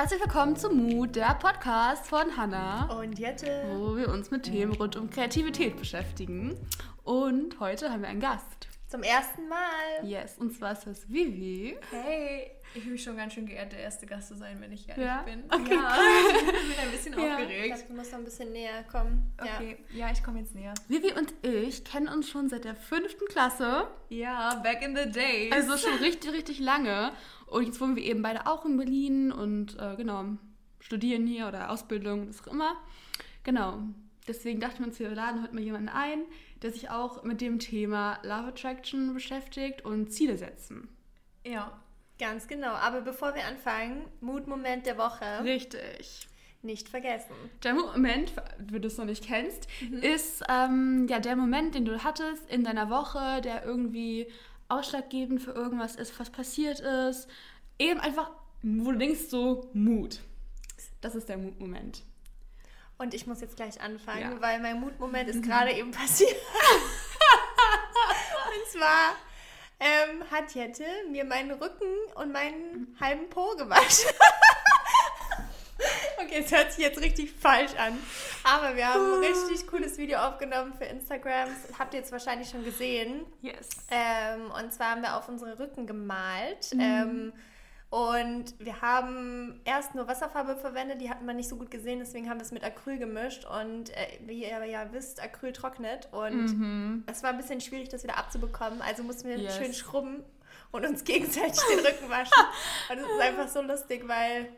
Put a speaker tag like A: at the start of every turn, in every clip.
A: Herzlich willkommen zu Mut, der Podcast von Hannah,
B: Und Jette.
A: wo wir uns mit Themen rund um Kreativität beschäftigen. Und heute haben wir einen Gast.
B: Zum ersten Mal.
A: Yes, und zwar ist das Vivi.
C: Hey, ich fühle mich schon ganz schön geehrt, der erste Gast zu sein, wenn ich ehrlich
A: Ja?
C: bin.
A: Okay,
C: ja, ich bin ein bisschen
A: Ja.
B: Ich
C: aufgeregt.
B: glaube, du musst noch ein bisschen näher kommen.
C: Okay, ja, ich komme jetzt näher.
A: Vivi und ich kennen uns schon seit der fünften Klasse.
C: Ja, back in the days.
A: Also schon richtig, richtig lange. Und jetzt wohnen wir eben beide auch in Berlin und äh, genau, studieren hier oder Ausbildung, was auch immer. Genau. Deswegen dachten wir uns, wir laden heute mal jemanden ein, der sich auch mit dem Thema Love Attraction beschäftigt und Ziele setzen.
C: ja,
B: Ganz genau. Aber bevor wir anfangen, Mutmoment der Woche.
A: Richtig.
B: Nicht vergessen.
A: Der Moment, wenn du es noch nicht kennst, ist ähm, ja der Moment, den du hattest in deiner Woche, der irgendwie ausschlaggebend für irgendwas ist, was passiert ist. Eben einfach, wo du denkst, so Mut. Das ist der Mutmoment.
B: Und ich muss jetzt gleich anfangen,
A: Ja.
B: weil mein Mutmoment ist gerade eben passiert. Und zwar ähm, hat Jette mir meinen Rücken und meinen halben Po gewaschen. Okay, es hört sich jetzt richtig falsch an. Aber wir haben ein richtig cooles Video aufgenommen für Instagram. Das habt ihr jetzt wahrscheinlich schon gesehen.
A: Yes.
B: Ähm, und zwar haben wir auf unsere Rücken gemalt. Ähm, und wir haben erst nur Wasserfarbe verwendet, die hatten wir nicht so gut gesehen, deswegen haben wir es mit Acryl gemischt. Und äh, wie ihr ja wisst, Acryl trocknet. Und es war ein bisschen schwierig, das wieder abzubekommen. Also mussten wir
A: Yes.
B: schön schrubben und uns gegenseitig den Rücken waschen. Und es ist einfach so lustig, weil.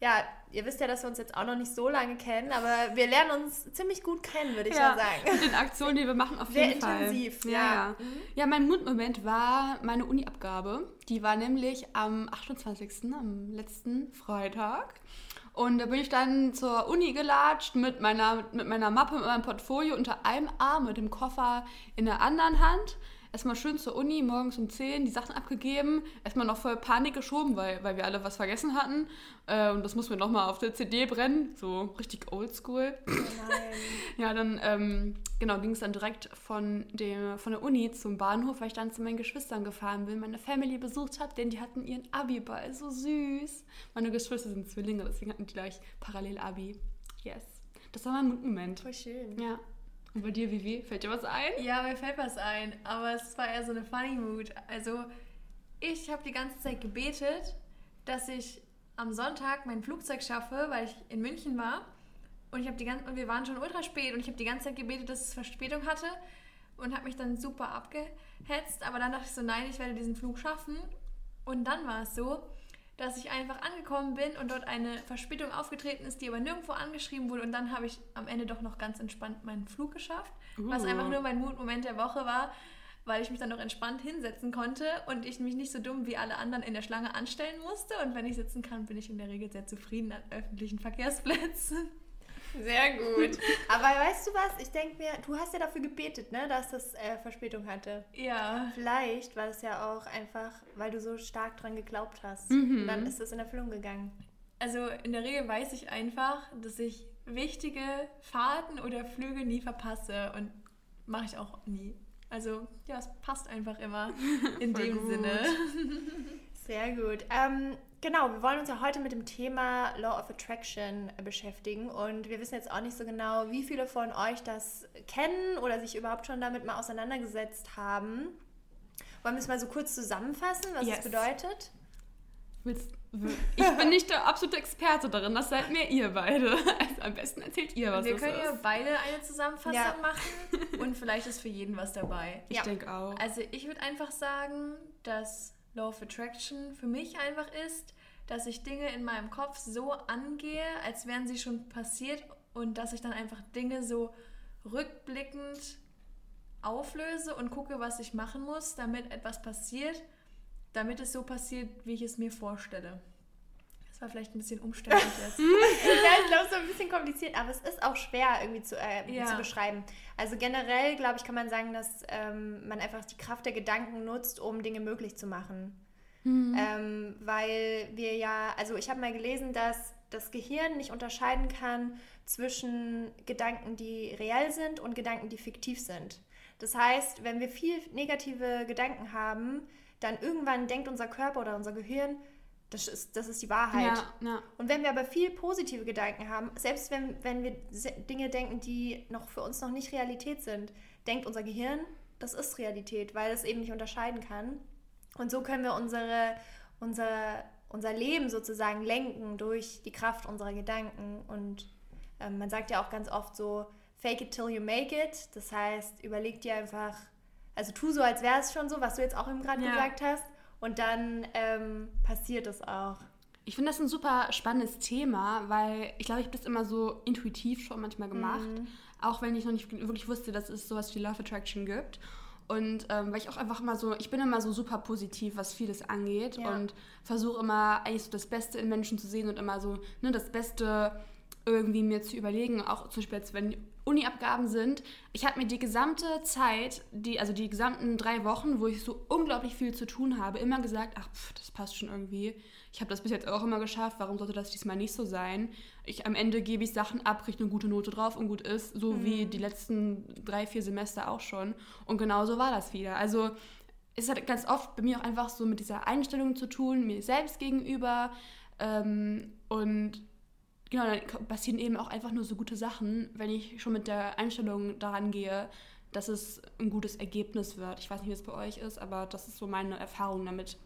B: Ja, ihr wisst ja, dass wir uns jetzt auch noch nicht so lange kennen, aber wir lernen uns ziemlich gut kennen, würde ich
A: ja,
B: mal sagen.
A: mit den Aktionen, die wir machen, auf
B: Sehr
A: jeden Fall.
B: intensiv,
A: Ja,
B: ja.
A: ja. Ja, mein Mutmoment war meine Uni-Abgabe. Die war nämlich am 28., am letzten Freitag. Und da bin ich dann zur Uni gelatscht mit meiner, mit meiner Mappe, mit meinem Portfolio unter einem Arm, mit dem Koffer in der anderen Hand. Erstmal schön zur Uni, morgens um 10, die Sachen abgegeben. Erstmal noch voll Panik geschoben, weil, weil wir alle was vergessen hatten. Äh, und das mussten wir nochmal auf der CD brennen. So richtig oldschool.
B: Nein.
A: Ja, dann ähm, genau, ging es dann direkt von, dem, von der Uni zum Bahnhof, weil ich dann zu meinen Geschwistern gefahren bin, meine Family besucht habe, denn die hatten ihren Abi-Ball. So süß. Meine Geschwister sind Zwillinge, deswegen hatten die gleich parallel Abi. Yes. Das war mein Moment.
B: Voll schön.
A: Ja. Und bei dir, Vivi, fällt dir was ein?
C: ja, mir fällt was ein, aber es war eher so eine funny Mood. Also, ich habe die ganze Zeit gebetet, dass ich am Sonntag mein Flugzeug schaffe, weil ich in München war. Und, ich die gan- und wir waren schon ultra spät und ich habe die ganze Zeit gebetet, dass es Verspätung hatte und habe mich dann super abgehetzt. Aber dann dachte ich so, nein, ich werde diesen Flug schaffen. Und dann war es so, dass ich einfach angekommen bin und dort eine Verspätung aufgetreten ist, die aber nirgendwo angeschrieben wurde. Und dann habe ich am Ende doch noch ganz entspannt meinen Flug geschafft, was
A: Uh.
C: einfach nur mein Mutmoment der Woche war, weil ich mich dann noch entspannt hinsetzen konnte und ich mich nicht so dumm wie alle anderen in der Schlange anstellen musste. Und wenn ich sitzen kann, bin ich in der Regel sehr zufrieden an öffentlichen Verkehrsplätzen.
B: Sehr gut. Aber weißt du was? Ich denke mir, du hast ja dafür gebetet, ne, dass das äh, Verspätung hatte.
C: Ja.
B: Vielleicht war es ja auch einfach, weil du so stark dran geglaubt hast. Und dann ist es in Erfüllung gegangen.
C: Also in der Regel weiß ich einfach, dass ich wichtige Fahrten oder Flüge nie verpasse und mache ich auch nie. Also ja, es passt einfach immer in dem
A: gut.
C: Sinne.
B: Sehr gut. Ähm, genau, wir wollen uns ja heute mit dem Thema Law of Attraction beschäftigen. Und wir wissen jetzt auch nicht so genau, wie viele von euch das kennen oder sich überhaupt schon damit mal auseinandergesetzt haben. Wollen wir es mal so kurz zusammenfassen, was
A: Yes.
B: es bedeutet?
A: Willst- Ich bin nicht der absolute Experte darin, das seid mir ihr beide. Also am besten erzählt ihr, was
C: Wir
A: das
C: können ja beide eine Zusammenfassung
B: Ja.
C: machen und vielleicht ist für jeden was dabei.
A: Ich
B: Ja.
A: denke auch.
C: Also ich würde einfach sagen, dass Law of Attraction für mich einfach ist, dass ich Dinge in meinem Kopf so angehe, als wären sie schon passiert und dass ich dann einfach Dinge so rückblickend auflöse und gucke, was ich machen muss, damit etwas passiert, damit es so passiert, wie ich es mir vorstelle. Das war vielleicht ein bisschen umständlich jetzt.
B: ja, ich glaube, es ist ein bisschen kompliziert, aber es ist auch schwer irgendwie zu, äh,
C: Ja.
B: zu beschreiben. Also generell, glaube ich, kann man sagen, dass ähm, man einfach die Kraft der Gedanken nutzt, um Dinge möglich zu machen. Ähm, weil wir ja, also ich habe mal gelesen, dass das Gehirn nicht unterscheiden kann zwischen Gedanken, die reell sind und Gedanken, die fiktiv sind. Das heißt, wenn wir viel negative Gedanken haben, dann irgendwann denkt unser Körper oder unser Gehirn, Das ist, das ist die Wahrheit.
A: Ja, ja.
B: Und wenn wir aber viel positive Gedanken haben, selbst wenn, wenn wir Dinge denken, die noch für uns noch nicht Realität sind, denkt unser Gehirn, das ist Realität, weil es eben nicht unterscheiden kann. Und so können wir unsere, unser, unser Leben sozusagen lenken durch die Kraft unserer Gedanken. Und ähm, man sagt ja auch ganz oft so, fake it till you make it. Das heißt, überleg dir einfach, also tu so, als wäre es schon so, was du jetzt auch eben gerade
C: Ja.
B: gesagt hast. Und dann ähm, passiert es auch.
A: Ich finde das ein super spannendes Thema, weil ich glaube, ich habe das immer so intuitiv schon manchmal gemacht.
B: Mhm.
A: Auch wenn ich noch nicht wirklich wusste, dass es sowas wie Love Attraction gibt. Und ähm, weil ich auch einfach immer so, ich bin immer so super positiv, was vieles angeht.
B: Ja.
A: Und versuche immer eigentlich so das Beste in Menschen zu sehen und immer so ne, das Beste irgendwie mir zu überlegen. Auch zum Beispiel jetzt, wenn Uni-Abgaben sind. Ich habe mir die gesamte Zeit, die, also die gesamten drei Wochen, wo ich so unglaublich viel zu tun habe, immer gesagt, ach, pff, das passt schon irgendwie. Ich habe das bis jetzt auch immer geschafft. Warum sollte das diesmal nicht so sein? Ich, am Ende gebe ich Sachen ab, kriege eine gute Note drauf und gut ist. So wie die letzten drei, vier Semester auch schon. Und genau so war das wieder. Also es hat ganz oft bei mir auch einfach so mit dieser Einstellung zu tun, mir selbst gegenüber. Ähm, und genau, dann passieren eben auch einfach nur so gute Sachen, wenn ich schon mit der Einstellung daran gehe, dass es ein gutes Ergebnis wird. Ich weiß nicht, wie es bei euch ist, aber das ist so meine Erfahrung damit.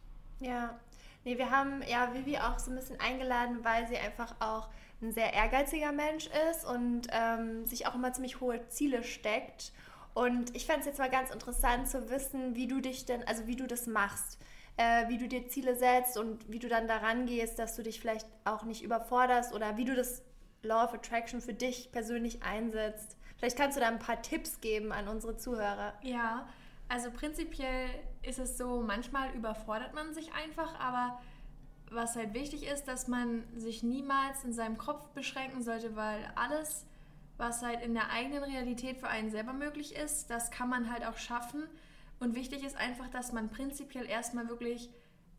B: Ja, nee, wir haben ja Vivi auch so ein bisschen eingeladen, weil sie einfach auch ein sehr ehrgeiziger Mensch ist und ähm, sich auch immer ziemlich hohe Ziele steckt. Und ich fände es jetzt mal ganz interessant zu wissen, wie du dich denn, also wie du das machst, äh, wie du dir Ziele setzt und wie du dann daran gehst, dass du dich vielleicht auch nicht überforderst oder wie du das Law of Attraction für dich persönlich einsetzt. Vielleicht kannst du da ein paar Tipps geben an unsere Zuhörer.
C: Ja, also prinzipiell ist es so, manchmal überfordert man sich einfach, aber was halt wichtig ist, dass man sich niemals in seinem Kopf beschränken sollte, weil alles, was halt in der eigenen Realität für einen selber möglich ist, das kann man halt auch schaffen. Und wichtig ist einfach, dass man prinzipiell erstmal wirklich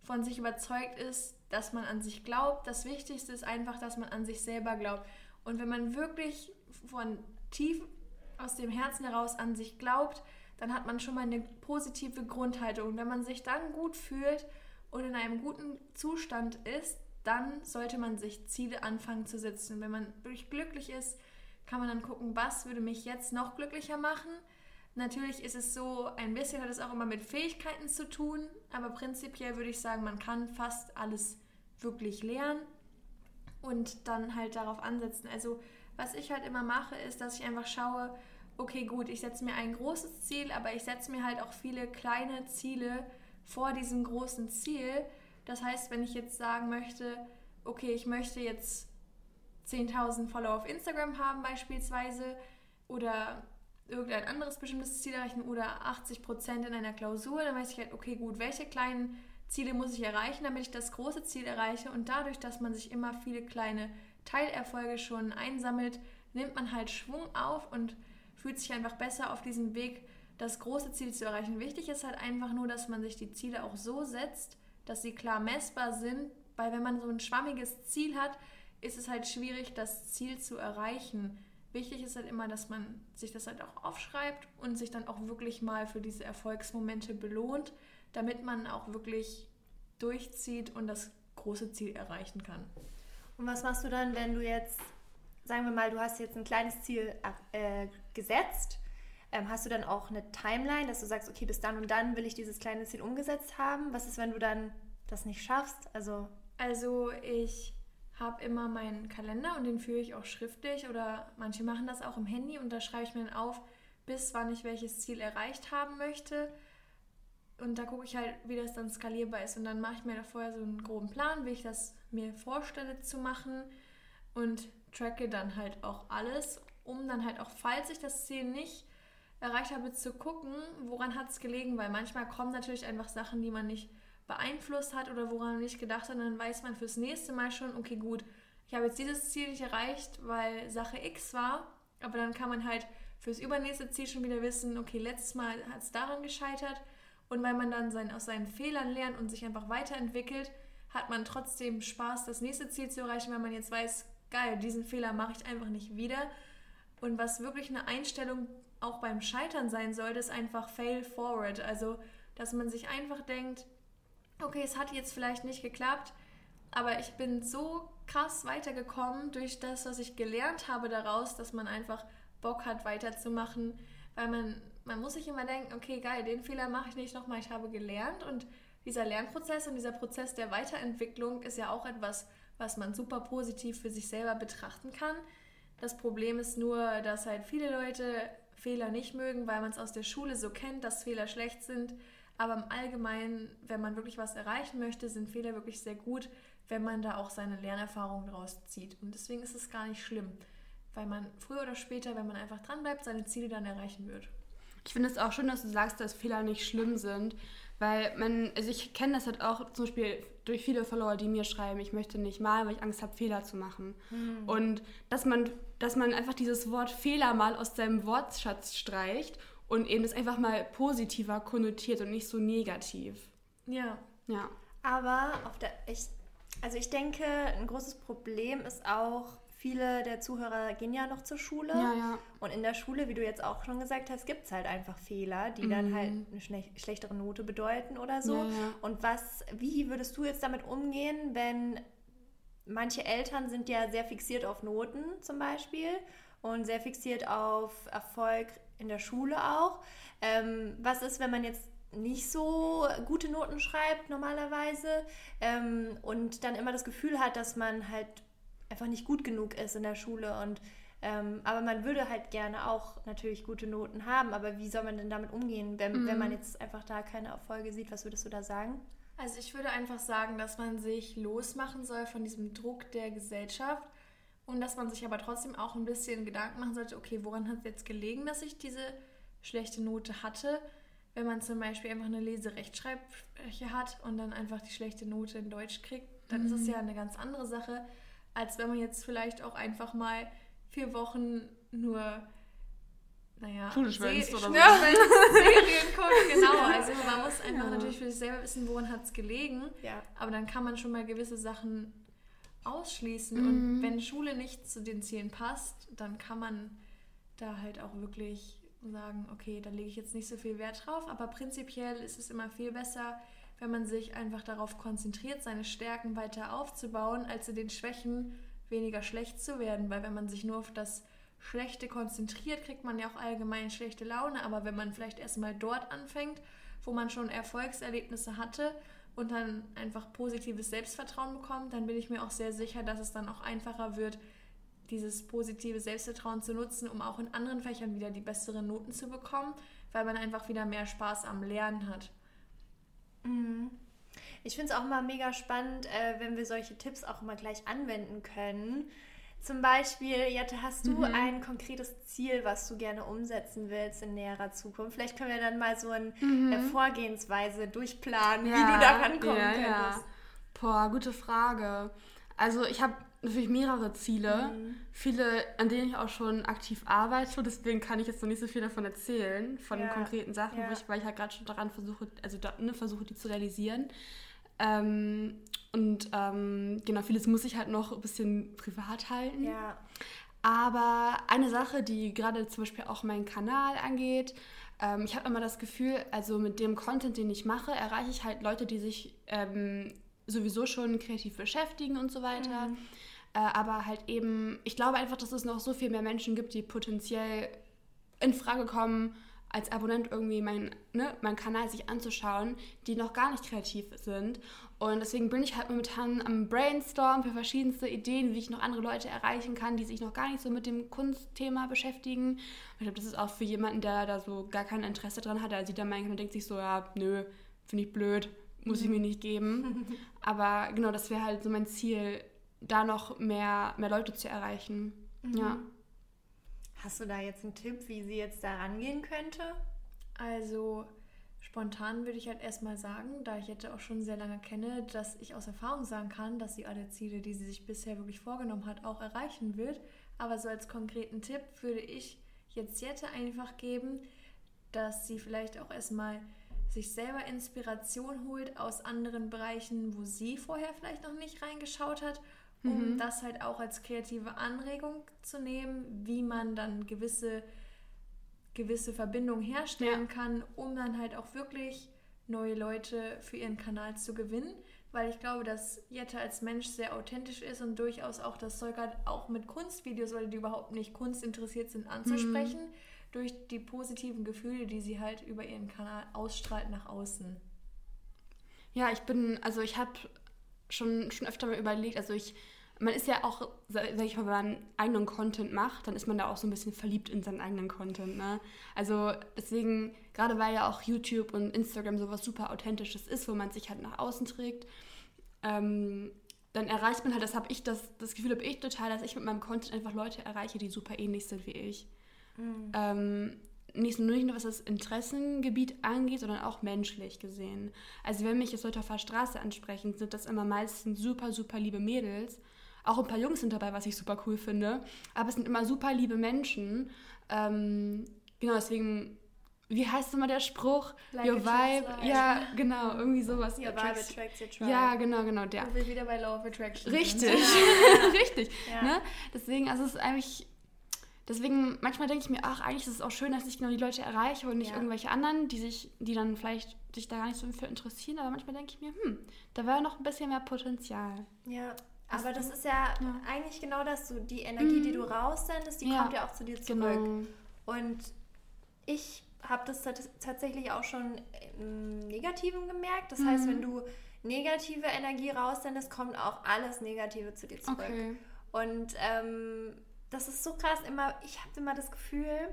C: von sich überzeugt ist, dass man an sich glaubt. Das Wichtigste ist einfach, dass man an sich selber glaubt. Und wenn man wirklich von tief aus dem Herzen heraus an sich glaubt, dann hat man schon mal eine positive Grundhaltung. Und wenn man sich dann gut fühlt und in einem guten Zustand ist, dann sollte man sich Ziele anfangen zu setzen. Wenn man wirklich glücklich ist, kann man dann gucken, was würde mich jetzt noch glücklicher machen. Natürlich ist es so, ein bisschen hat es auch immer mit Fähigkeiten zu tun, aber prinzipiell würde ich sagen, man kann fast alles wirklich lernen und dann halt darauf ansetzen. Also was ich halt immer mache, ist, dass ich einfach schaue, okay, gut, ich setze mir ein großes Ziel, aber ich setze mir halt auch viele kleine Ziele vor diesem großen Ziel. Das heißt, wenn ich jetzt sagen möchte, okay, ich möchte jetzt 10.000 Follower auf Instagram haben beispielsweise oder irgendein anderes bestimmtes Ziel erreichen oder 80% in einer Klausur, dann weiß ich halt, okay, gut, welche kleinen Ziele muss ich erreichen, damit ich das große Ziel erreiche und dadurch, dass man sich immer viele kleine Teilerfolge schon einsammelt, nimmt man halt Schwung auf und fühlt sich einfach besser auf diesem Weg, das große Ziel zu erreichen. Wichtig ist halt einfach nur, dass man sich die Ziele auch so setzt, dass sie klar messbar sind, weil wenn man so ein schwammiges Ziel hat, ist es halt schwierig, das Ziel zu erreichen. Wichtig ist halt immer, dass man sich das halt auch aufschreibt und sich dann auch wirklich mal für diese Erfolgsmomente belohnt, damit man auch wirklich durchzieht und das große Ziel erreichen kann.
B: Und was machst du dann, wenn du jetzt, sagen wir mal, du hast jetzt ein kleines Ziel äh, gesetzt? Ähm, hast du dann auch eine Timeline, dass du sagst, okay, bis dann und dann will ich dieses kleine Ziel umgesetzt haben? Was ist, wenn du dann das nicht schaffst? Also
C: Also ich habe immer meinen Kalender und den führe ich auch schriftlich oder manche machen das auch im Handy und da schreibe ich mir dann auf, bis wann ich welches Ziel erreicht haben möchte. Und da gucke ich halt, wie das dann skalierbar ist. Und dann mache ich mir da vorher so einen groben Plan, wie ich das mir vorstelle zu machen und tracke dann halt auch alles, um dann halt auch, falls ich das Ziel nicht erreicht habe, zu gucken, woran hat es gelegen, weil manchmal kommen natürlich einfach Sachen, die man nicht beeinflusst hat oder woran man nicht gedacht hat, und dann weiß man fürs nächste Mal schon, okay, gut, ich habe jetzt dieses Ziel nicht erreicht, weil Sache X war, aber dann kann man halt fürs übernächste Ziel schon wieder wissen, okay, letztes Mal hat es daran gescheitert. Und weil man dann sein, aus seinen Fehlern lernt und sich einfach weiterentwickelt, hat man trotzdem Spaß, das nächste Ziel zu erreichen, weil man jetzt weiß, geil, diesen Fehler mache ich einfach nicht wieder. Und was wirklich eine Einstellung auch beim Scheitern sein sollte, ist einfach fail forward. Also, dass man sich einfach denkt, okay, es hat jetzt vielleicht nicht geklappt, aber ich bin so krass weitergekommen durch das, was ich gelernt habe daraus, dass man einfach Bock hat, weiterzumachen, weil man, man muss sich immer denken, okay, geil, den Fehler mache ich nicht nochmal, ich habe gelernt und dieser Lernprozess und dieser Prozess der Weiterentwicklung ist ja auch etwas, was man super positiv für sich selber betrachten kann. Das Problem ist nur, dass halt viele Leute Fehler nicht mögen, weil man es aus der Schule so kennt, dass Fehler schlecht sind. Aber im Allgemeinen, wenn man wirklich was erreichen möchte, sind Fehler wirklich sehr gut, wenn man da auch seine Lernerfahrung draus zieht. Und deswegen ist es gar nicht schlimm, weil man früher oder später, wenn man einfach dranbleibt, seine Ziele dann erreichen wird.
A: Ich finde es auch schön, dass du sagst, dass Fehler nicht schlimm sind, weil man, also ich kenne das halt auch zum Beispiel durch viele Follower, die mir schreiben, ich möchte nicht malen, weil ich Angst habe, Fehler zu machen. Mhm. Und dass man, dass man einfach dieses Wort Fehler mal aus seinem Wortschatz streicht und eben das einfach mal positiver konnotiert und nicht so negativ.
C: Ja.
A: Ja.
B: Aber auf der, ich, also ich denke, ein großes Problem ist auch, viele der Zuhörer gehen ja noch zur Schule.
A: Ja, ja.
B: Und in der Schule, wie du jetzt auch schon gesagt hast, gibt es halt einfach Fehler, die mhm. dann halt eine schle schlechtere Note bedeuten oder so.
A: Ja.
B: Und was, wie würdest du jetzt damit umgehen, wenn manche Eltern sind ja sehr fixiert auf Noten zum Beispiel und sehr fixiert auf Erfolg in der Schule auch. Ähm, was ist, wenn man jetzt nicht so gute Noten schreibt normalerweise ähm, und dann immer das Gefühl hat, dass man halt einfach nicht gut genug ist in der Schule und ähm, aber man würde halt gerne auch natürlich gute Noten haben, aber wie soll man denn damit umgehen, wenn, mhm. wenn man jetzt einfach da keine Erfolge sieht? Was würdest du da sagen?
C: Also ich würde einfach sagen, dass man sich losmachen soll von diesem Druck der Gesellschaft und dass man sich aber trotzdem auch ein bisschen Gedanken machen sollte, okay, woran hat es jetzt gelegen, dass ich diese schlechte Note hatte? Wenn man zum Beispiel einfach eine Leserechtschreibschwäche hat und dann einfach die schlechte Note in Deutsch kriegt, dann mhm. ist es ja eine ganz andere Sache, als wenn man jetzt vielleicht auch einfach mal vier Wochen nur, naja,
A: Schule schwänzt oder so.
C: Serien guckt, genau. Also man muss einfach ja. natürlich für sich selber wissen, woran hat es gelegen.
B: Ja.
C: Aber dann kann man schon mal gewisse Sachen ausschließen.
A: Mhm.
C: Und wenn Schule nicht zu den Zielen passt, dann kann man da halt auch wirklich sagen, okay, da lege ich jetzt nicht so viel Wert drauf. Aber prinzipiell ist es immer viel besser, wenn man sich einfach darauf konzentriert, seine Stärken weiter aufzubauen, als in den Schwächen weniger schlecht zu werden. Weil wenn man sich nur auf das Schlechte konzentriert, kriegt man ja auch allgemein schlechte Laune. Aber wenn man vielleicht erstmal dort anfängt, wo man schon Erfolgserlebnisse hatte und dann einfach positives Selbstvertrauen bekommt, dann bin ich mir auch sehr sicher, dass es dann auch einfacher wird, dieses positive Selbstvertrauen zu nutzen, um auch in anderen Fächern wieder die besseren Noten zu bekommen, weil man einfach wieder mehr Spaß am Lernen hat.
B: Mhm. Ich finde es auch mal mega spannend, äh, wenn wir solche Tipps auch immer gleich anwenden können. Zum Beispiel, Jette, hast du mhm. ein konkretes Ziel, was du gerne umsetzen willst in näherer Zukunft? Vielleicht können wir dann mal so eine mhm. Vorgehensweise durchplanen, ja, wie du daran kommen ja, könntest. Ja.
A: Boah, gute Frage. Also ich habe natürlich mehrere Ziele, mhm. viele, an denen ich auch schon aktiv arbeite. Deswegen kann ich jetzt noch nicht so viel davon erzählen, von ja. konkreten Sachen, ja. ich, weil ich halt gerade schon daran versuche, also da, ne, versuche, die zu realisieren. Ähm, und ähm, genau, vieles muss ich halt noch ein bisschen privat halten.
B: Ja.
A: Aber eine Sache, die gerade zum Beispiel auch meinen Kanal angeht, ähm, ich habe immer das Gefühl, also mit dem Content, den ich mache, erreiche ich halt Leute, die sich ähm, sowieso schon kreativ beschäftigen und so weiter. Mhm. Äh, aber halt eben, ich glaube einfach, dass es noch so viel mehr Menschen gibt, die potenziell in Frage kommen, als Abonnent irgendwie meinen ne, mein Kanal sich anzuschauen, die noch gar nicht kreativ sind. Und deswegen bin ich halt momentan am Brainstorm für verschiedenste Ideen, wie ich noch andere Leute erreichen kann, die sich noch gar nicht so mit dem Kunstthema beschäftigen. ich glaube, das ist auch für jemanden, der da so gar kein Interesse dran hat, der sieht dann meinen und denkt sich so, ja, nö, finde ich blöd, muss ich mir nicht geben. Aber genau, das wäre halt so mein Ziel, da noch mehr, mehr Leute zu erreichen. Mhm. Ja.
B: Hast du da jetzt einen Tipp, wie sie jetzt da rangehen könnte?
C: Also spontan würde ich halt erstmal sagen, da ich jetzt auch schon sehr lange kenne, dass ich aus Erfahrung sagen kann, dass sie alle Ziele, die sie sich bisher wirklich vorgenommen hat, auch erreichen wird. Aber so als konkreten Tipp würde ich jetzt Jette einfach geben, dass sie vielleicht auch erstmal sich selber Inspiration holt aus anderen Bereichen, wo sie vorher vielleicht noch nicht reingeschaut hat um mhm. das halt auch als kreative Anregung zu nehmen, wie man dann gewisse, gewisse Verbindungen herstellen ja. kann, um dann halt auch wirklich neue Leute für ihren Kanal zu gewinnen, weil ich glaube, dass Jette als Mensch sehr authentisch ist und durchaus auch das Zeug hat, auch mit Kunstvideos, weil die überhaupt nicht Kunst interessiert sind, anzusprechen, mhm. durch die positiven Gefühle, die sie halt über ihren Kanal ausstrahlt nach außen.
A: Ja, ich bin, also ich habe schon, schon öfter mal überlegt, also ich man ist ja auch, sag ich mal, wenn man eigenen Content macht, dann ist man da auch so ein bisschen verliebt in seinen eigenen Content. Ne? Also deswegen, gerade weil ja auch YouTube und Instagram sowas super Authentisches ist, wo man sich halt nach außen trägt, ähm, dann erreicht man halt, das habe ich, das, das Gefühl habe ich total, dass ich mit meinem Content einfach Leute erreiche, die super ähnlich sind wie ich. Mhm. Ähm, nicht nur, nicht nur was das Interessengebiet angeht, sondern auch menschlich gesehen. Also wenn mich jetzt Leute auf der Straße ansprechen, sind das immer meistens super, super liebe Mädels auch ein paar Jungs sind dabei, was ich super cool finde. Aber es sind immer super liebe Menschen. Ähm, genau, deswegen, wie heißt immer der Spruch? Like Your Vibe. Ja, genau, irgendwie sowas. Your Vibe attracts your tribe. Ja, genau, genau, der.
C: Und wir wieder bei Law of Attraction.
A: Richtig, richtig. Ja. Ne? Deswegen, also es ist eigentlich deswegen, manchmal denke ich mir, ach, eigentlich ist es auch schön, dass ich genau die Leute erreiche und nicht ja. irgendwelche anderen, die sich, die dann vielleicht sich da gar nicht so für interessieren. Aber manchmal denke ich mir, hm, da wäre noch ein bisschen mehr Potenzial.
B: Ja, aber das ist ja, ja, eigentlich genau das, so die Energie, die du mhm. raussendest, die ja. kommt ja auch zu dir zurück. Genau. Und ich habe das tatsächlich auch schon im Negativen gemerkt. Das mhm. heißt, wenn du negative Energie raussendest, kommt auch alles Negative zu dir zurück. Okay. Und ähm, das ist so krass. Immer, ich habe immer das Gefühl,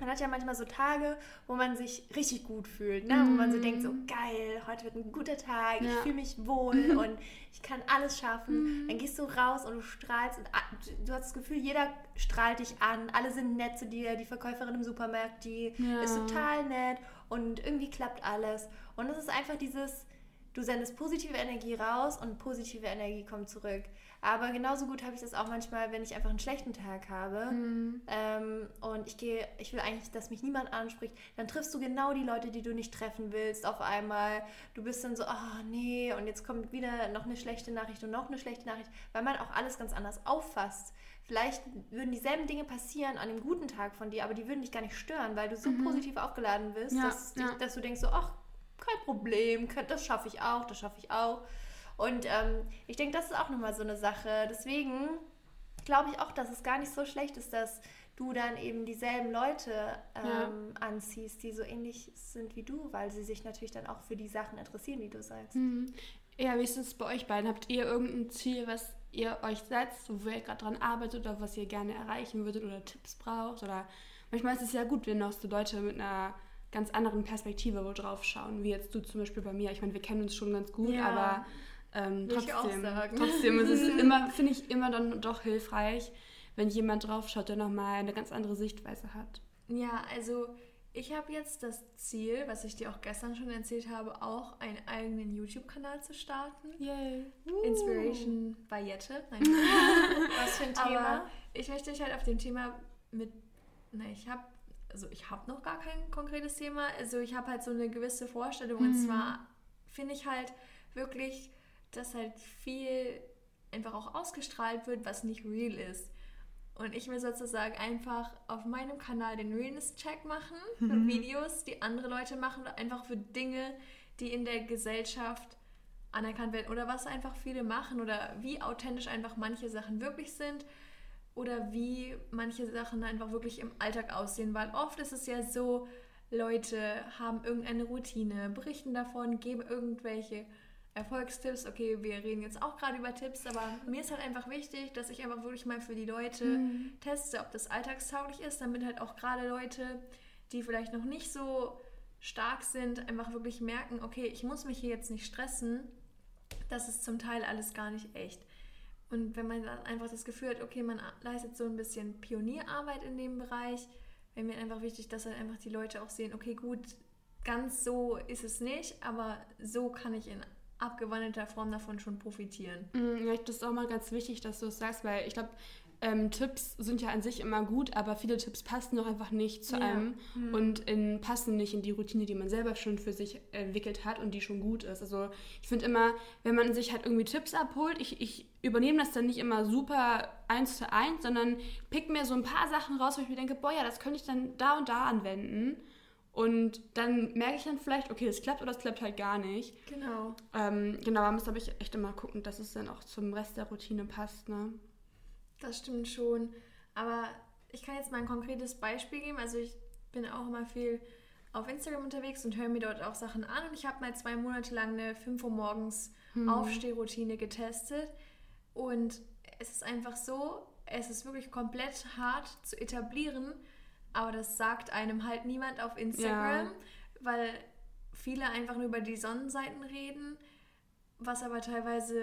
B: man hat ja manchmal so Tage, wo man sich richtig gut fühlt, ne? Mm. wo man so denkt, so mhm. geil, heute wird ein guter Tag, ja. ich fühle mich wohl und ich kann alles schaffen. Mm. Dann gehst du raus und du strahlst und du hast das Gefühl, jeder strahlt dich an, alle sind nett zu dir, die Verkäuferin im Supermarkt, die ja. ist total nett und irgendwie klappt alles. Und es ist einfach dieses, du sendest positive Energie raus und positive Energie kommt zurück. Aber genauso gut habe ich das auch manchmal, wenn ich einfach einen schlechten Tag habe mhm. ähm, und ich gehe, ich will eigentlich, dass mich niemand anspricht, dann triffst du genau die Leute, die du nicht treffen willst auf einmal. Du bist dann so, oh nee, und jetzt kommt wieder noch eine schlechte Nachricht und noch eine schlechte Nachricht, weil man auch alles ganz anders auffasst. Vielleicht würden dieselben Dinge passieren an dem guten Tag von dir, aber die würden dich gar nicht stören, weil du so mhm. positiv aufgeladen bist, ja, dass, ja. Dass du denkst so, ach, kein Problem, das schaffe ich auch, das schaffe ich auch. Und ähm, ich denke, das ist auch nochmal so eine Sache. Deswegen glaube ich auch, dass es gar nicht so schlecht ist, dass du dann eben dieselben Leute ähm, ja. anziehst, die so ähnlich sind wie du, weil sie sich natürlich dann auch für die Sachen interessieren, die du sagst.
A: Mhm. Ja, wie ist es bei euch beiden? Habt ihr irgendein Ziel, was ihr euch setzt, wo ihr gerade dran arbeitet oder was ihr gerne erreichen würdet oder Tipps braucht? Oder manchmal ist es ja gut, wenn auch so Leute mit einer ganz anderen Perspektive wo drauf schauen, wie jetzt du zum Beispiel bei mir. Ich meine, wir kennen uns schon ganz gut, ja. aber ähm, trotzdem, trotzdem ist es immer, finde ich, immer dann doch hilfreich, wenn jemand drauf schaut, der nochmal eine ganz andere Sichtweise hat.
C: Ja, also ich habe jetzt das Ziel, was ich dir auch gestern schon erzählt habe, auch einen eigenen YouTube-Kanal zu starten. Yay. Uh. Inspiration bei Jette. Nein. was für ein Thema? Aber ich möchte dich halt auf dem Thema mit. Na, ich habe also ich habe noch gar kein konkretes Thema. Also ich habe halt so eine gewisse Vorstellung. Mhm. Und zwar finde ich halt wirklich, dass halt viel einfach auch ausgestrahlt wird, was nicht real ist. Und ich will sozusagen einfach auf meinem Kanal den Realness-Check machen mhm. Videos, die andere Leute machen, einfach für Dinge, die in der Gesellschaft anerkannt werden oder was einfach viele machen oder wie authentisch einfach manche Sachen wirklich sind oder wie manche Sachen einfach wirklich im Alltag aussehen, weil oft ist es ja so, Leute haben irgendeine Routine, berichten davon, geben irgendwelche Erfolgstipps. Okay, wir reden jetzt auch gerade über Tipps, aber mir ist halt einfach wichtig, dass ich einfach wirklich mal für die Leute mhm. teste, ob das alltagstauglich ist, damit halt auch gerade Leute, die vielleicht noch nicht so stark sind, einfach wirklich merken, okay, ich muss mich hier jetzt nicht stressen. Das ist zum Teil alles gar nicht echt. Und wenn man dann einfach das Gefühl hat, okay, man leistet so ein bisschen Pionierarbeit in dem Bereich, wäre mir einfach wichtig, dass halt einfach die Leute auch sehen, okay, gut, ganz so ist es nicht, aber so kann ich in abgewandelter Form davon schon profitieren.
A: Mm, ja, das ist auch mal ganz wichtig, dass du es sagst, weil ich glaube, ähm, Tipps sind ja an sich immer gut, aber viele Tipps passen doch einfach nicht zu ja. einem mhm. und in, passen nicht in die Routine, die man selber schon für sich entwickelt hat und die schon gut ist. Also ich finde immer, wenn man sich halt irgendwie Tipps abholt, ich, ich übernehme das dann nicht immer super eins zu eins, sondern pick mir so ein paar Sachen raus, wo ich mir denke, boah ja, das könnte ich dann da und da anwenden. Und dann merke ich dann vielleicht, okay, es klappt oder es klappt halt gar nicht.
C: Genau.
A: Ähm, genau, man muss, glaube ich, echt immer gucken, dass es dann auch zum Rest der Routine passt, ne?
C: Das stimmt schon. Aber ich kann jetzt mal ein konkretes Beispiel geben. Also ich bin auch immer viel auf Instagram unterwegs und höre mir dort auch Sachen an. Und ich habe mal zwei Monate lang eine 5 Uhr morgens hm. Aufstehroutine getestet. Und es ist einfach so, es ist wirklich komplett hart zu etablieren, aber das sagt einem halt niemand auf Instagram, ja. weil viele einfach nur über die Sonnenseiten reden, was aber teilweise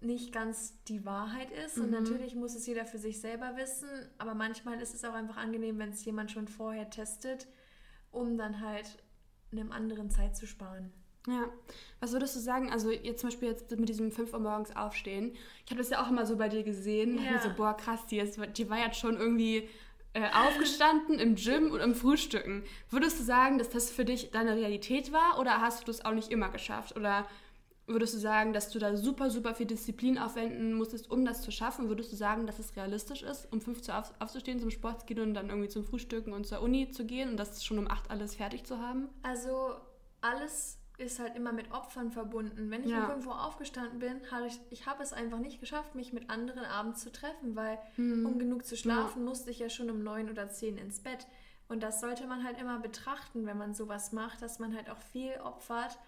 C: nicht ganz die Wahrheit ist. Mhm. Und natürlich muss es jeder für sich selber wissen, aber manchmal ist es auch einfach angenehm, wenn es jemand schon vorher testet, um dann halt einem anderen Zeit zu sparen.
A: Ja, was würdest du sagen? Also jetzt zum Beispiel jetzt mit diesem 5 Uhr morgens aufstehen. Ich habe das ja auch immer so bei dir gesehen. Ja. Ich so, boah, krass, die, ist, die war jetzt schon irgendwie äh, aufgestanden im Gym und im Frühstücken. Würdest du sagen, dass das für dich deine Realität war oder hast du das auch nicht immer geschafft? Oder würdest du sagen, dass du da super, super viel Disziplin aufwenden musstest, um das zu schaffen? Würdest du sagen, dass es realistisch ist, um 5 Uhr auf, aufzustehen, zum Sport zu gehen und dann irgendwie zum Frühstücken und zur Uni zu gehen und das schon um 8 alles fertig zu haben?
C: Also alles ist halt immer mit Opfern verbunden. Wenn ich ja. um 5 Uhr aufgestanden bin, habe ich, ich habe es einfach nicht geschafft, mich mit anderen abends zu treffen, weil hm. um genug zu schlafen, ja. musste ich ja schon um 9 oder 10 ins Bett. Und das sollte man halt immer betrachten, wenn man sowas macht, dass man halt auch viel opfert,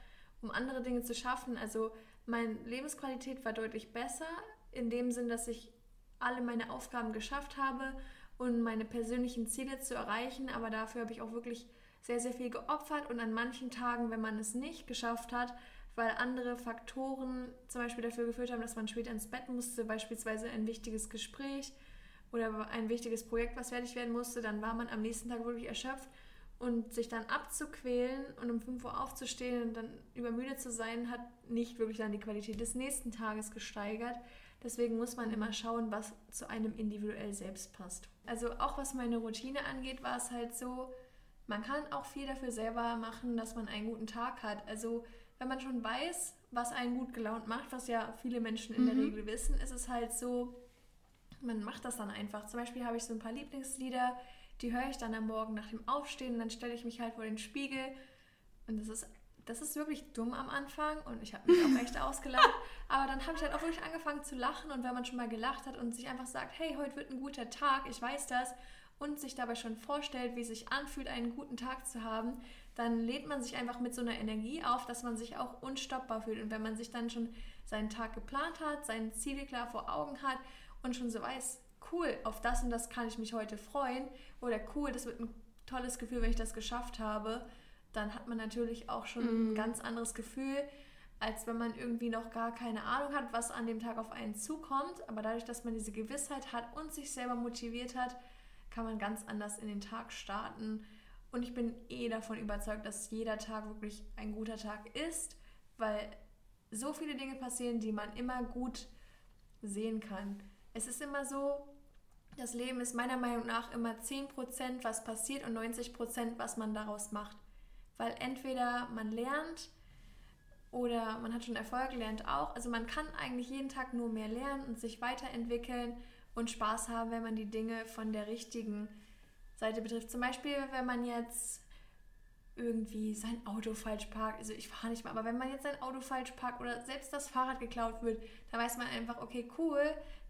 C: um andere Dinge zu schaffen. Also meine Lebensqualität war deutlich besser, in dem Sinn, dass ich alle meine Aufgaben geschafft habe und meine persönlichen Ziele zu erreichen, aber dafür habe ich auch wirklich sehr, sehr viel geopfert und an manchen Tagen, wenn man es nicht geschafft hat, weil andere Faktoren zum Beispiel dafür geführt haben, dass man später ins Bett musste, beispielsweise ein wichtiges Gespräch oder ein wichtiges Projekt, was fertig werden musste, dann war man am nächsten Tag wirklich erschöpft und sich dann abzuquälen und um 5 Uhr aufzustehen und dann übermüdet zu sein, hat nicht wirklich dann die Qualität des nächsten Tages gesteigert. Deswegen muss man immer schauen, was zu einem individuell selbst passt. Also auch was meine Routine angeht, war es halt so, man kann auch viel dafür selber machen, dass man einen guten Tag hat. Also wenn man schon weiß, was einen gut gelaunt macht, was ja viele Menschen in mhm. der Regel wissen, ist es halt so, man macht das dann einfach. Zum Beispiel habe ich so ein paar Lieblingslieder, die höre ich dann am Morgen nach dem Aufstehen und dann stelle ich mich halt vor den Spiegel und das ist das ist wirklich dumm am Anfang und ich habe mich auch echt ausgelacht. Aber dann habe ich halt auch wirklich angefangen zu lachen und wenn man schon mal gelacht hat und sich einfach sagt, hey, heute wird ein guter Tag, ich weiß das und sich dabei schon vorstellt, wie es sich anfühlt, einen guten Tag zu haben, dann lädt man sich einfach mit so einer Energie auf, dass man sich auch unstoppbar fühlt. Und wenn man sich dann schon seinen Tag geplant hat, seine Ziele klar vor Augen hat und schon so weiß, cool, auf das und das kann ich mich heute freuen oder cool, das wird ein tolles Gefühl, wenn ich das geschafft habe, dann hat man natürlich auch schon mm. ein mhm. ganz anderes Gefühl, als wenn man irgendwie noch gar keine Ahnung hat, was an dem Tag auf einen zukommt. Aber dadurch, dass man diese Gewissheit hat und sich selber motiviert hat, kann man ganz anders in den Tag starten. Und ich bin eh davon überzeugt, dass jeder Tag wirklich ein guter Tag ist, weil so viele Dinge passieren, die man immer gut sehen kann. Es ist immer so, das Leben ist meiner Meinung nach immer 10%, was passiert und 90%, was man daraus macht. Weil entweder man lernt oder man hat schon Erfolg, lernt auch. Also man kann eigentlich jeden Tag nur mehr lernen und sich weiterentwickeln und Spaß haben, wenn man die Dinge von der richtigen Seite betrifft. Zum Beispiel, wenn man jetzt irgendwie sein Auto falsch parkt. Also ich fahre nicht mal, aber wenn man jetzt sein Auto falsch parkt oder selbst das Fahrrad geklaut wird, dann weiß man einfach, okay, cool,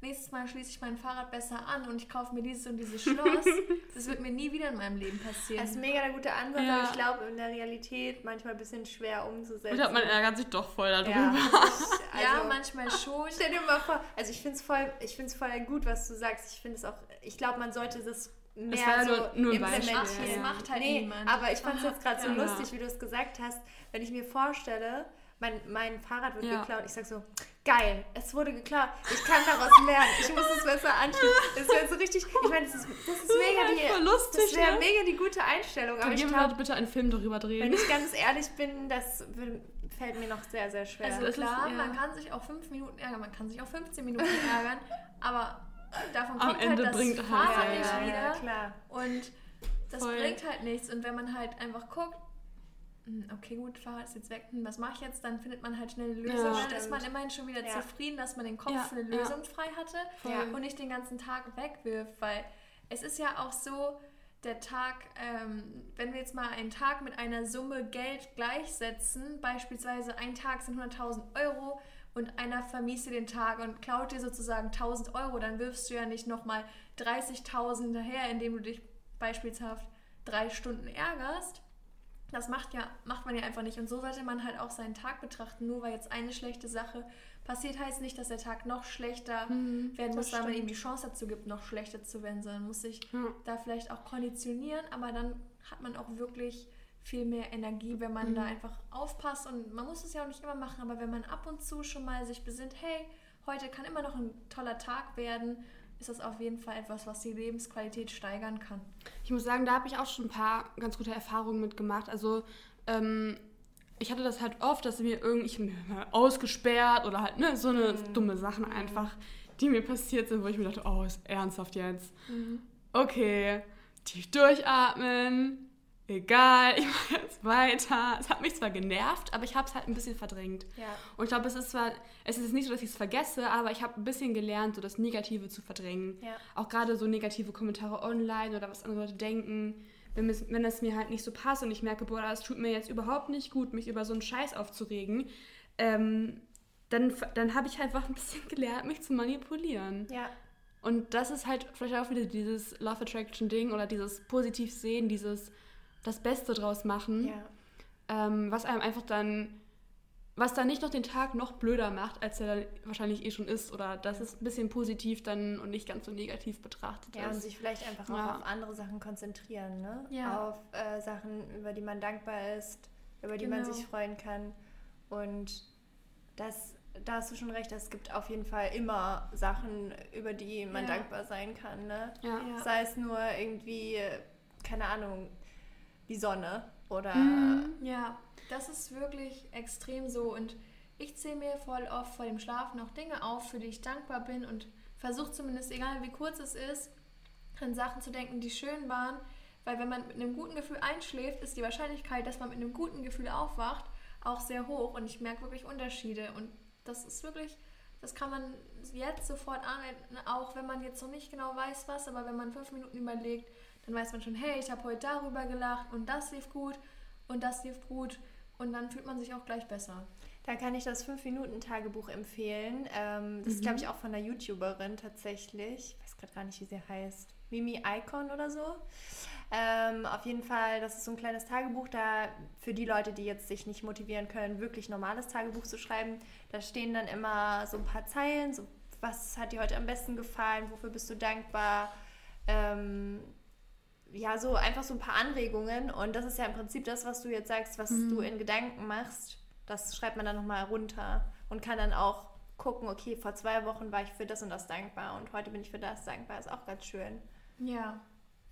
C: nächstes Mal schließe ich mein Fahrrad besser an und ich kaufe mir dieses und dieses Schloss. das wird mir nie wieder in meinem Leben passieren.
B: Das ist mega der gute Ansatz, ja. aber ich glaube in der Realität manchmal ein bisschen schwer umzusetzen. Ich
A: glaube, man ärgert sich doch voll darüber.
C: Ja, also, ja manchmal schon.
B: Stell dir mal vor, also ich finde es voll, voll gut, was du sagst. Ich finde es auch, ich glaube, man sollte das mehr es war so nur, nur implementieren.
C: Das macht halt
B: nee, niemand. Aber ich fand es jetzt gerade so ja. lustig, wie du es gesagt hast. Wenn ich mir vorstelle, mein, mein Fahrrad wird ja. geklaut, ich sag so, geil, es wurde geklaut, ich kann daraus lernen, ich muss es besser anschließen. Das wäre so richtig, ich meine, das ist, das ist mega die, lustig, das wäre ne? mega die gute Einstellung.
A: Kann jemand glaub, bitte einen Film darüber drehen?
B: Wenn ich ganz ehrlich bin, das fällt mir noch sehr, sehr schwer.
C: Also klar, ist, ja. man kann sich auch fünf Minuten ärgern, man kann sich auch 15 Minuten ärgern, aber davon kommt Am halt Ende das bringt Fahrrad halt, nicht ja, wieder. Ja, klar. Und das Voll. bringt halt nichts. Und wenn man halt einfach guckt, hm, okay, gut, Fahrrad ist jetzt weg, hm, was mache ich jetzt? Dann findet man halt schnell eine Lösung. Ja, dann ist man immerhin schon wieder ja. zufrieden, dass man den Kopf für eine Lösung frei hatte Voll. und nicht den ganzen Tag wegwirft, weil es ist ja auch so, der Tag, ähm, wenn wir jetzt mal einen Tag mit einer Summe Geld gleichsetzen, beispielsweise ein Tag sind 100.000 Euro und einer vermiest dir den Tag und klaut dir sozusagen 1.000 Euro, dann wirfst du ja nicht nochmal 30.000 daher, indem du dich beispielsweise drei Stunden ärgerst. Das macht, ja, macht man ja einfach nicht. Und so sollte man halt auch seinen Tag betrachten. Nur weil jetzt eine schlechte Sache passiert, heißt nicht, dass der Tag noch schlechter mhm, werden muss, weil man ihm die Chance dazu gibt, noch schlechter zu werden, sondern muss sich ja. da vielleicht auch konditionieren. Aber dann hat man auch wirklich viel mehr Energie, wenn man mhm. da einfach aufpasst. Und man muss es ja auch nicht immer machen, aber wenn man ab und zu schon mal sich besinnt, hey, heute kann immer noch ein toller Tag werden ist das auf jeden Fall etwas, was die Lebensqualität steigern kann.
A: Ich muss sagen, da habe ich auch schon ein paar ganz gute Erfahrungen mitgemacht. Also ähm, ich hatte das halt oft, dass mir irgendwie ausgesperrt oder halt ne, so eine mhm. dumme Sachen einfach, die mir passiert sind, wo ich mir dachte, oh, ist ernsthaft jetzt. Mhm. Okay, tief durchatmen, egal, ich mache jetzt weiter. Es hat mich zwar genervt, aber ich habe es halt ein bisschen verdrängt. Ja. Und ich glaube, es ist zwar, es ist nicht so, dass ich es vergesse, aber ich habe ein bisschen gelernt, so das Negative zu verdrängen. Ja. Auch gerade so negative Kommentare online oder was andere Leute denken. Wenn es, wenn es mir halt nicht so passt und ich merke, boah, das tut mir jetzt überhaupt nicht gut, mich über so einen Scheiß aufzuregen, ähm, dann, dann habe ich halt einfach ein bisschen gelernt, mich zu manipulieren. Ja. Und das ist halt vielleicht auch wieder dieses Love Attraction Ding oder dieses positiv sehen, dieses das Beste draus machen, ja. ähm, was einem einfach dann, was dann nicht noch den Tag noch blöder macht, als er dann wahrscheinlich eh schon ist oder dass es ein bisschen positiv dann und nicht ganz so negativ betrachtet
B: ja, ist. Ja, und sich vielleicht einfach auch ja. auf andere Sachen konzentrieren, ne? Ja. Auf äh, Sachen, über die man dankbar ist, über die genau. man sich freuen kann und das da hast du schon recht, es gibt auf jeden Fall immer Sachen, über die man ja. dankbar sein kann. Ne? Ja. Sei es nur irgendwie, keine Ahnung, die Sonne oder.
C: Mhm. Ja, das ist wirklich extrem so. Und ich zähle mir voll oft vor dem Schlafen auch Dinge auf, für die ich dankbar bin und versuche zumindest, egal wie kurz es ist, an Sachen zu denken, die schön waren. Weil wenn man mit einem guten Gefühl einschläft, ist die Wahrscheinlichkeit, dass man mit einem guten Gefühl aufwacht, auch sehr hoch. Und ich merke wirklich Unterschiede. Und das ist wirklich, das kann man jetzt sofort anwenden, auch wenn man jetzt noch nicht genau weiß, was, aber wenn man fünf Minuten überlegt, dann weiß man schon, hey, ich habe heute darüber gelacht und das lief gut und das lief gut und dann fühlt man sich auch gleich besser.
B: Da kann ich das 5-Minuten-Tagebuch empfehlen. Ähm, das mhm. ist, glaube ich, auch von einer YouTuberin tatsächlich. Ich weiß gerade gar nicht, wie sie heißt. Mimi Icon oder so. Ähm, auf jeden Fall, das ist so ein kleines Tagebuch, da für die Leute, die jetzt sich nicht motivieren können, wirklich normales Tagebuch zu schreiben. Da stehen dann immer so ein paar Zeilen, so was hat dir heute am besten gefallen, wofür bist du dankbar. Ähm, ja, so einfach so ein paar Anregungen. Und das ist ja im Prinzip das, was du jetzt sagst, was mhm. du in Gedanken machst. Das schreibt man dann nochmal runter und kann dann auch gucken, okay, vor zwei Wochen war ich für das und das dankbar und heute bin ich für das dankbar. Ist auch ganz schön.
C: Ja.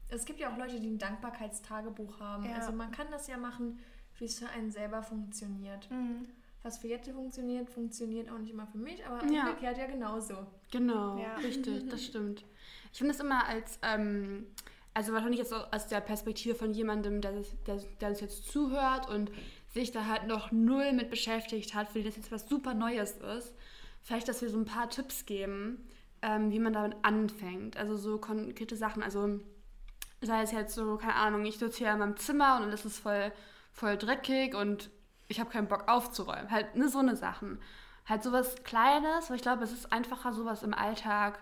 C: Es gibt ja auch Leute, die ein Dankbarkeitstagebuch haben. Ja. Also man kann das ja machen, wie es für einen selber funktioniert. Mhm. Was für Jette funktioniert, funktioniert auch nicht immer für mich, aber ja. umgekehrt ja genauso.
A: Genau, ja. richtig, das stimmt. Ich finde es immer als ähm, also wahrscheinlich jetzt aus der Perspektive von jemandem, der, der, der, uns jetzt zuhört und sich da halt noch null mit beschäftigt hat, für den das jetzt was super Neues ist, vielleicht, dass wir so ein paar Tipps geben, ähm, wie man damit anfängt. Also so konkrete Sachen, also sei es jetzt so, keine Ahnung, ich sitze hier in meinem Zimmer und es ist voll, voll dreckig und ich habe keinen Bock aufzuräumen. Halt ne, so eine Sachen. Halt sowas Kleines, weil ich glaube, es ist einfacher, sowas im Alltag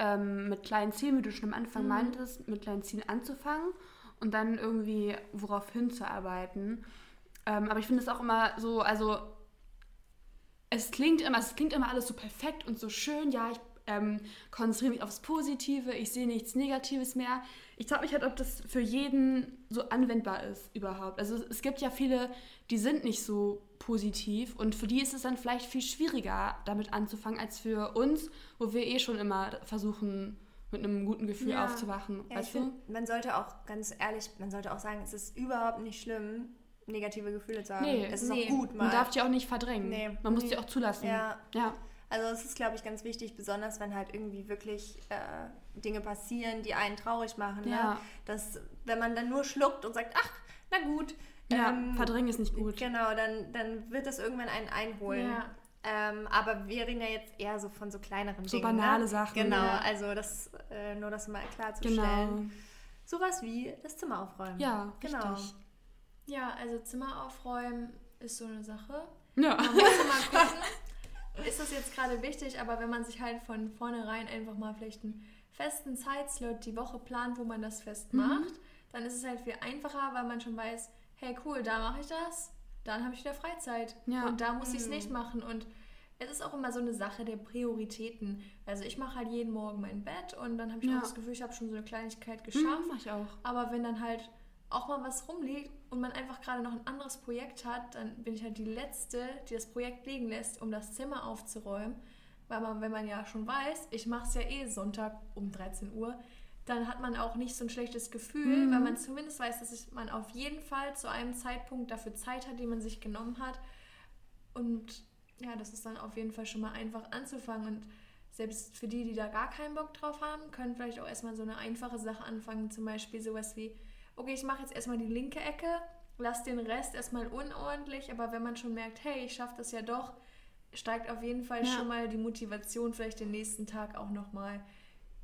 A: ähm, mit kleinen Zielen, wie du schon am Anfang mhm. meintest, mit kleinen Zielen anzufangen und dann irgendwie worauf hinzuarbeiten. Ähm, aber ich finde es auch immer so, also es klingt immer, es klingt immer alles so perfekt und so schön. Ja, ich ähm, konzentriere mich aufs Positive, ich sehe nichts Negatives mehr. Ich frage mich halt, ob das für jeden so anwendbar ist überhaupt. Also es gibt ja viele, die sind nicht so positiv und für die ist es dann vielleicht viel schwieriger, damit anzufangen, als für uns, wo wir eh schon immer versuchen, mit einem guten Gefühl ja. aufzuwachen.
B: Ja, weißt du? man sollte auch ganz ehrlich, man sollte auch sagen, es ist überhaupt nicht schlimm, negative Gefühle zu haben. Nee, es ist nee.
A: auch gut. Mal. Man darf die auch nicht verdrängen. Nee. Man muss die auch zulassen.
B: Ja. ja. Also es ist, glaube ich, ganz wichtig, besonders wenn halt irgendwie wirklich äh, Dinge passieren, die einen traurig machen. Ne? Ja. Ne? Dass, wenn man dann nur schluckt und sagt, ach, na gut.
A: Ja, ähm, verdrängen ist nicht gut.
B: Genau, dann, dann wird das irgendwann einen einholen. Ja. Ähm, aber wir reden ja jetzt eher so von so kleineren
A: so
B: Dingen.
A: So banale
B: ne?
A: Sachen.
B: Genau, ja. also das, äh, nur das mal klarzustellen. Genau. sowas wie das Zimmer aufräumen.
A: Ja,
B: genau.
A: richtig.
C: Ja, also Zimmer aufräumen ist so eine Sache.
A: Ja.
C: Man muss immer gucken, ist das jetzt gerade wichtig, aber wenn man sich halt von vornherein einfach mal vielleicht einen festen Zeitslot die Woche plant, wo man das festmacht, dann ist es halt viel einfacher, weil man schon weiß, hey cool, da mache ich das, dann habe ich wieder Freizeit
A: Ja.
C: und da muss ich es nicht machen und es ist auch immer so eine Sache der Prioritäten. Also ich mache halt jeden Morgen mein Bett und dann habe ich
A: Ja.
C: auch das Gefühl, ich habe schon so eine Kleinigkeit
A: Mhm,
C: geschafft.
A: mach ich auch.
C: Aber wenn dann halt auch mal was rumliegt und man einfach gerade noch ein anderes Projekt hat, dann bin ich halt die Letzte, die das Projekt liegen lässt, um das Zimmer aufzuräumen. Weil man, wenn man ja schon weiß, ich mache es ja eh Sonntag um 13 Uhr, dann hat man auch nicht so ein schlechtes Gefühl,
A: Mhm.
C: weil man zumindest weiß, dass man auf jeden Fall zu einem Zeitpunkt dafür Zeit hat, die man sich genommen hat. Und ja, das ist dann auf jeden Fall schon mal einfach anzufangen. Und selbst für die, die da gar keinen Bock drauf haben, können vielleicht auch erstmal so eine einfache Sache anfangen. Zum Beispiel sowas wie, okay, ich mache jetzt erstmal die linke Ecke, lass den Rest erstmal unordentlich, aber wenn man schon merkt, hey, ich schaffe das ja doch, steigt auf jeden Fall
A: Ja.
C: schon mal die Motivation, vielleicht den nächsten Tag auch nochmal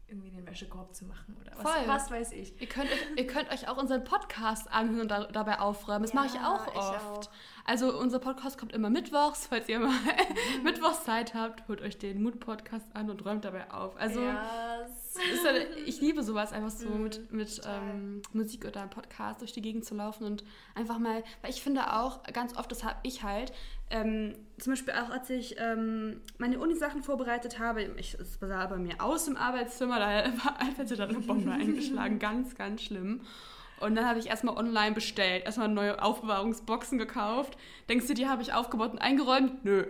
C: irgendwie den Wäschekorb zu machen oder was,
A: Voll.
C: was weiß ich.
A: Ihr könnt, euch- ihr könnt euch auch unseren Podcast anhören und da, dabei aufräumen. Das mache ich
B: Ja,
A: auch
B: ich
A: oft.
B: auch.
A: Also unser Podcast kommt immer mittwochs. Falls ihr mal mittwochs Zeit habt, holt euch den Mut-Podcast an und räumt dabei auf. Also
B: Yes.
A: ist ja, ich liebe sowas einfach so
B: Mhm,
A: mit, mit ähm, Musik oder einem Podcast durch die Gegend zu laufen und einfach mal, weil ich finde auch, ganz oft, das habe ich halt, ähm, zum Beispiel auch als ich ähm, meine Uni-Sachen vorbereitet habe, ich, es sah bei mir aus im Arbeitszimmer, da war einfach so eine Bombe eingeschlagen, ganz, ganz schlimm. Und dann habe ich erstmal online bestellt, erstmal neue Aufbewahrungsboxen gekauft. Denkst du, die habe ich aufgebaut und eingeräumt? Nö.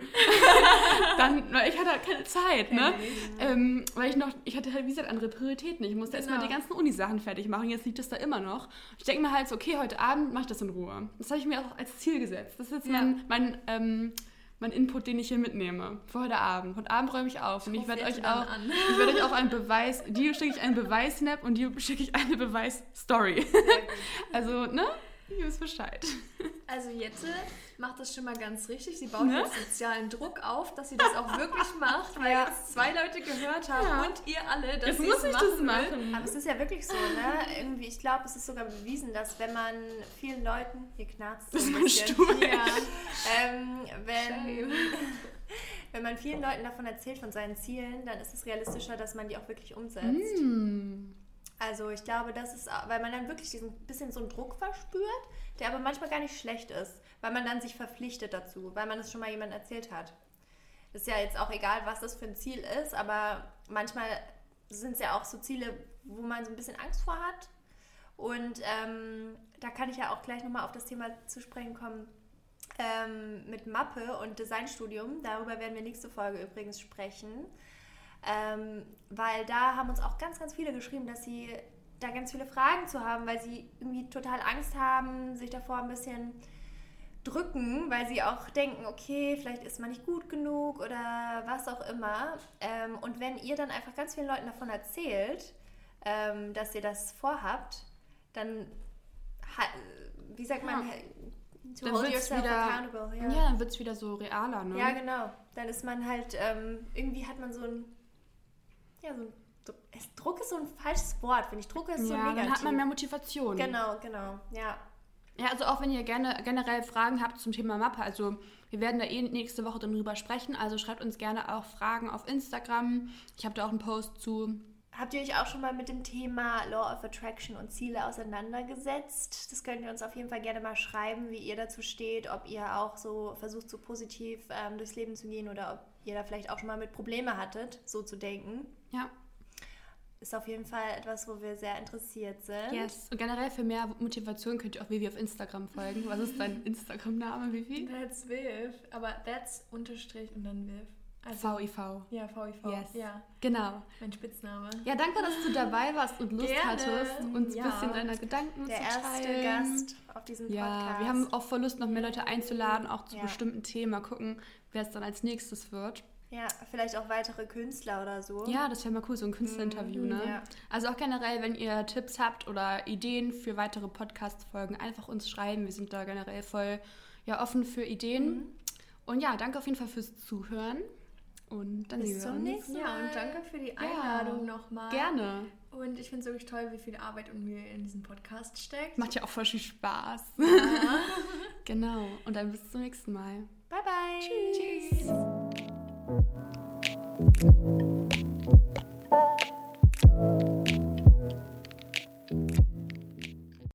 A: dann, ich hatte halt keine Zeit, ne? Ähm, weil ich noch, ich hatte halt, wie gesagt, andere Prioritäten. Ich musste erstmal
C: Genau.
A: die ganzen Uni-Sachen fertig machen. Jetzt liegt das da immer noch. Ich denke mir halt so, okay, heute Abend mache ich das in Ruhe. Das habe ich mir auch als Ziel gesetzt. Das ist jetzt
C: Ja.
A: mein, mein, ähm, mein Input, den ich hier mitnehme. Für heute Abend. Heute Abend räume ich auf. Und ich
C: Ruf
A: werde euch auch,
C: an.
A: ich werde euch auch einen Beweis, dir schicke ich einen Beweis-Snap und dir schicke ich eine Beweis-Story. Also, ne? Ihr wisst Bescheid.
C: Also Jette macht das schon mal ganz richtig. Sie baut
A: Ne?
C: jetzt sozialen Druck auf, dass sie das auch wirklich macht, weil
B: Ja.
C: jetzt zwei Leute gehört haben
A: Ja.
C: und ihr alle, dass
A: Jetzt
C: sie
A: muss
C: es
A: ich
C: machen
A: das
C: will.
A: machen.
B: Aber es ist ja wirklich so, ne? Irgendwie, ich glaube, es ist sogar bewiesen, dass wenn man vielen Leuten, hier knarzt
A: Das ist
B: ein
A: mein Stuhl.
C: Ja.
B: ähm, wenn, wenn man vielen Leuten davon erzählt, von seinen Zielen, dann ist es realistischer, dass man die auch wirklich umsetzt.
A: Hm.
B: Also ich glaube, das ist, weil man dann wirklich diesen bisschen so einen Druck verspürt, der aber manchmal gar nicht schlecht ist, weil man dann sich verpflichtet dazu, weil man es schon mal jemandem erzählt hat. Ist ja jetzt auch egal, was das für ein Ziel ist, aber manchmal sind es ja auch so Ziele, wo man so ein bisschen Angst vor hat. Und ähm, da kann ich ja auch gleich nochmal auf das Thema zu sprechen kommen ähm, mit Mappe und Designstudium. Darüber werden wir nächste Folge übrigens sprechen. Ähm, weil da haben uns auch ganz, ganz viele geschrieben, dass sie da ganz viele Fragen zu haben, weil sie irgendwie total Angst haben, sich davor ein bisschen drücken, weil sie auch denken, okay, vielleicht ist man nicht gut genug oder was auch immer. Ähm, und wenn ihr dann einfach ganz vielen Leuten davon erzählt, ähm, dass ihr das vorhabt, dann, wie sagt man,
A: Ja.
B: to
A: Dann
B: hold yourself
A: wieder-
B: accountable.
A: Ja, dann wird es wieder so realer, ne?
B: Ja, genau. Dann ist man halt, ähm, irgendwie hat man so ein, ja, so ein, Dr- es- Druck ist so ein falsches Wort, finde ich. Druck ist so
A: ja
B: negativ.
A: dann hat man mehr Motivation.
B: Genau, genau, ja.
A: Ja, also auch wenn ihr gerne generell Fragen habt zum Thema Mappe, also wir werden da eh nächste Woche dann drüber sprechen, also schreibt uns gerne auch Fragen auf Instagram. Ich habe da auch einen Post zu.
B: Habt ihr euch auch schon mal mit dem Thema Law of Attraction und Ziele auseinandergesetzt? Das könnt ihr uns auf jeden Fall gerne mal schreiben, wie ihr dazu steht, ob ihr auch so versucht, so positiv ähm, durchs Leben zu gehen oder ob ihr da vielleicht auch schon mal mit Probleme hattet, so zu denken.
A: Ja,
B: Ist auf jeden Fall etwas, wo wir sehr interessiert sind.
A: yes. Und generell für mehr Motivation könnt ihr auch Vivi auf Instagram folgen. Was ist dein Instagram-Name, Vivi?
C: That's Viv. Aber that's Unterstrich und dann Viv. Also,
A: VIV.
C: ja, VIV.
A: Yes.
C: Ja,
A: Genau.
C: mein Spitzname.
A: Ja, danke, dass du dabei warst und Lust
C: Gerne.
A: hattest, uns ein
C: Ja.
A: bisschen deiner Gedanken
B: Der
A: zu
B: erste
A: teilen.
B: Gast auf diesem
A: Ja,
B: Podcast.
A: wir haben auch voll Lust, noch mehr Leute einzuladen, auch zu
B: Ja.
A: bestimmten Themen. Mal gucken, wer es dann als nächstes wird.
B: Ja, vielleicht auch weitere Künstler oder so.
A: Ja, das wäre mal cool, so ein Künstlerinterview, ne?
B: ja.
A: Also auch generell, wenn ihr Tipps habt oder Ideen für weitere Podcast-Folgen, einfach uns schreiben. Wir sind da generell voll ja, offen für Ideen. Und ja, danke auf jeden Fall fürs Zuhören. Und dann
B: bis zum nächsten Mal.
C: Ja, und danke für die Einladung ja, nochmal.
A: Gerne.
C: Und ich finde es wirklich toll, wie viel Arbeit und Mühe in diesem Podcast steckt.
A: Macht ja auch voll viel Spaß.
C: Ja.
A: genau. Und dann bis zum nächsten Mal.
B: Bye, bye. Tschüss.
A: Tschüss.